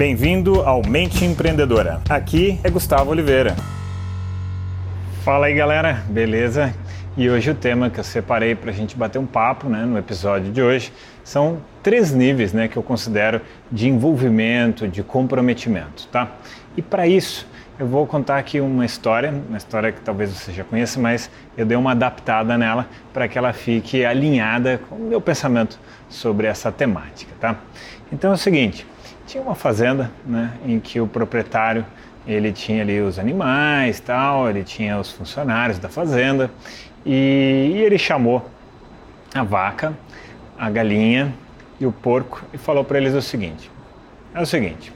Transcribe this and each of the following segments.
Bem-vindo ao Mente Empreendedora. Aqui é Gustavo Oliveira. Fala aí, galera, beleza? E hoje o tema que eu separei para a gente bater um papo né, no episódio de hoje são três níveis né, que eu considero de envolvimento, de comprometimento, tá? E para isso eu vou contar aqui uma história, uma história que talvez você já conheça, mas eu dei uma adaptada nela para que ela fique alinhada com o meu pensamento sobre essa temática, tá? Então é o seguinte, tinha uma fazenda, né, em que o proprietário ele tinha ali os animais, tal, ele tinha os funcionários da fazenda e, e ele chamou a vaca, a galinha e o porco e falou para eles o seguinte: é o seguinte,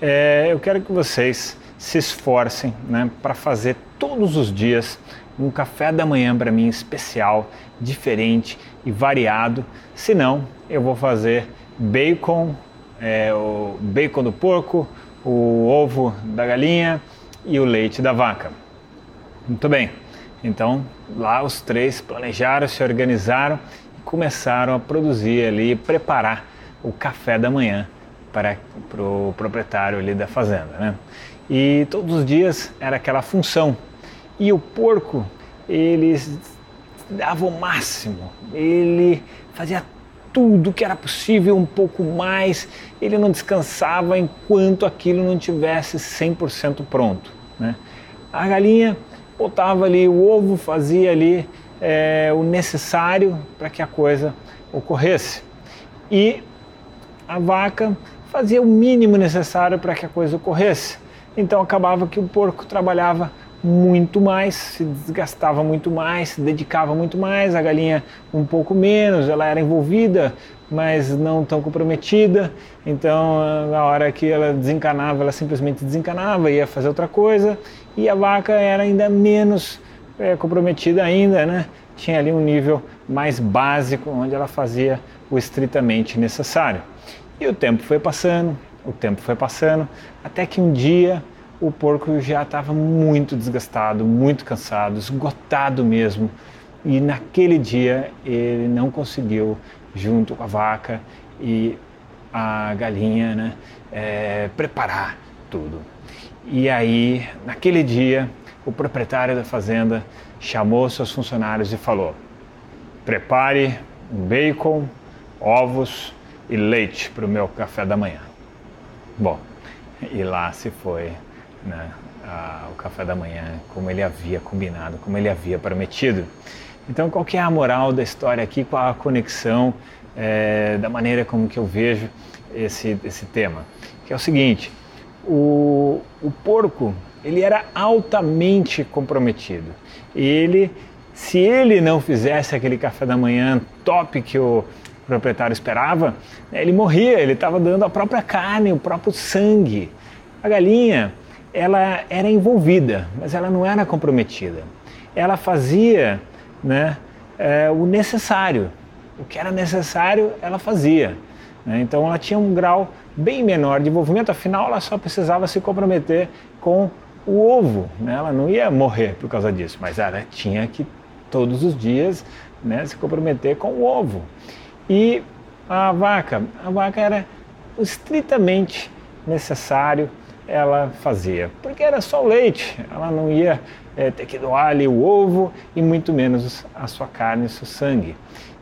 é, eu quero que vocês se esforcem, né, para fazer todos os dias um café da manhã para mim especial, diferente e variado. Senão, eu vou fazer bacon é, o bacon do porco, o ovo da galinha e o leite da vaca. Muito bem. Então, lá os três planejaram, se organizaram e começaram a produzir ali, preparar o café da manhã para, para o proprietário ali da fazenda, né? E todos os dias era aquela função. E o porco, ele dava o máximo, ele fazia tudo que era possível, um pouco mais. Ele não descansava enquanto aquilo não tivesse 100% pronto. Né? A galinha botava ali o ovo, fazia ali é, o necessário para que a coisa ocorresse. E a vaca fazia o mínimo necessário para que a coisa ocorresse. Então acabava que o porco trabalhava muito mais, se desgastava muito mais, se dedicava muito mais, a galinha um pouco menos, ela era envolvida, mas não tão comprometida. Então, na hora que ela desencanava, ela simplesmente desencanava, ia fazer outra coisa, e a vaca era ainda menos é, comprometida ainda, né? Tinha ali um nível mais básico onde ela fazia o estritamente necessário. E o tempo foi passando, o tempo foi passando, até que um dia o porco já estava muito desgastado, muito cansado, esgotado mesmo. E naquele dia ele não conseguiu, junto com a vaca e a galinha, né, é, preparar tudo. E aí, naquele dia, o proprietário da fazenda chamou seus funcionários e falou: prepare bacon, ovos e leite para o meu café da manhã. Bom, e lá se foi né, a, o café da manhã, como ele havia combinado, como ele havia prometido. Então, qual que é a moral da história aqui? Qual a conexão é, da maneira como que eu vejo esse, esse tema? Que é o seguinte, o, o porco, ele era altamente comprometido. Ele, se ele não fizesse aquele café da manhã top que o proprietário esperava, ele morria, ele estava dando a própria carne, o próprio sangue. A galinha, ela era envolvida, mas ela não era comprometida. Ela fazia né, é, o necessário. O que era necessário, ela fazia. Né? Então ela tinha um grau bem menor de envolvimento, afinal ela só precisava se comprometer com o ovo. Né? Ela não ia morrer por causa disso, mas ela tinha que todos os dias né, se comprometer com o ovo. E a vaca, a vaca era estritamente necessário ela fazia, porque era só o leite, ela não ia é, ter que doar ali o ovo e muito menos a sua carne, o seu sangue.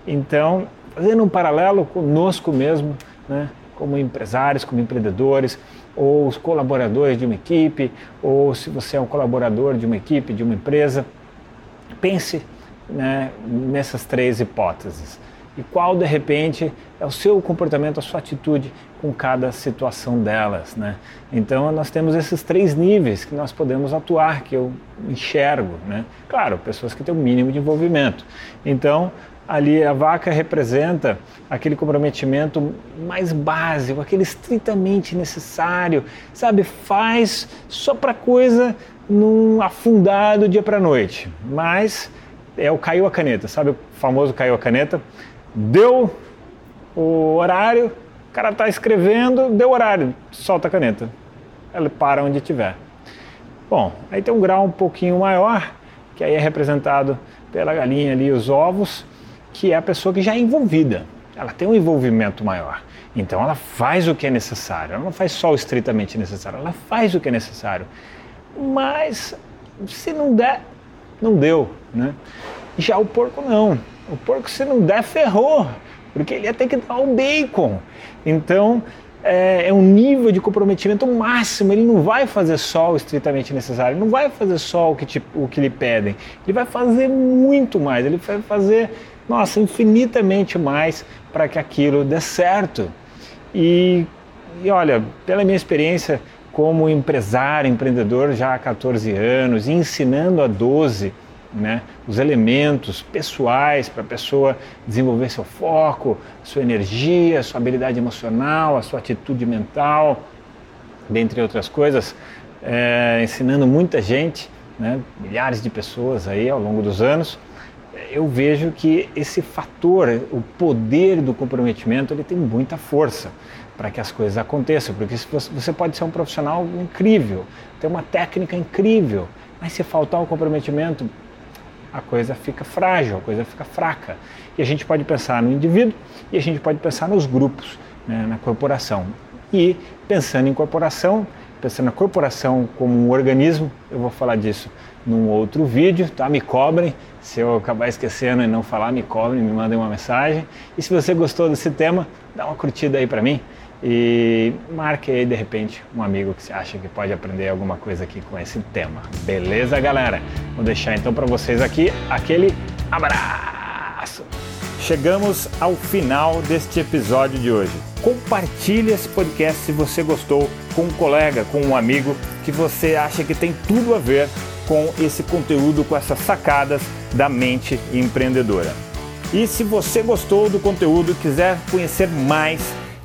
Então, fazendo um paralelo conosco mesmo, né, como empresários, como empreendedores, ou os colaboradores de uma equipe, ou se você é um colaborador de uma equipe, de uma empresa, pense né, nessas três hipóteses e qual de repente é o seu comportamento, a sua atitude com cada situação delas, né? Então nós temos esses três níveis que nós podemos atuar, que eu enxergo, né? Claro, pessoas que têm o um mínimo de envolvimento. Então ali a vaca representa aquele comprometimento mais básico, aquele estritamente necessário, sabe? Faz só para coisa num afundado dia para noite, mas é o caiu a caneta, sabe o famoso caiu a caneta? Deu o horário, o cara está escrevendo, deu horário, solta a caneta. Ela para onde tiver. Bom, aí tem um grau um pouquinho maior, que aí é representado pela galinha ali, os ovos, que é a pessoa que já é envolvida. Ela tem um envolvimento maior. Então ela faz o que é necessário, ela não faz só o estritamente necessário, ela faz o que é necessário. Mas se não der, não deu, né? Já o porco não. O porco se não der, ferrou, porque ele ia ter que dar o bacon. Então é, é, um nível de comprometimento máximo, ele não vai fazer só o estritamente necessário, não vai fazer só o que, te, o que lhe pedem, ele vai fazer muito mais, ele vai fazer, nossa, infinitamente mais para que aquilo dê certo. E, e olha, pela minha experiência como empresário, empreendedor já há 14 anos, ensinando a 12, né, os elementos pessoais para a pessoa desenvolver seu foco, sua energia, sua habilidade emocional, a sua atitude mental, dentre outras coisas, é, ensinando muita gente, né, milhares de pessoas aí ao longo dos anos, eu vejo que esse fator, o poder do comprometimento, ele tem muita força para que as coisas aconteçam, porque você pode ser um profissional incrível, ter uma técnica incrível, mas se faltar o comprometimento, a coisa fica frágil, a coisa fica fraca. E a gente pode pensar no indivíduo e a gente pode pensar nos grupos, né, na corporação. E pensando em corporação, pensando na corporação como um organismo, eu vou falar disso num outro vídeo, tá? Me cobrem. Se eu acabar esquecendo e não falar, me cobrem, me mandem uma mensagem. E se você gostou desse tema, dá uma curtida aí para mim e marque aí de repente um amigo que você acha que pode aprender alguma coisa aqui com esse tema. Beleza, galera? Vou deixar então para vocês aqui aquele abraço. Chegamos ao final deste episódio de hoje. Compartilhe esse podcast se você gostou com um colega, com um amigo que você acha que tem tudo a ver com esse conteúdo, com essas sacadas da mente empreendedora. E se você gostou do conteúdo e quiser conhecer mais,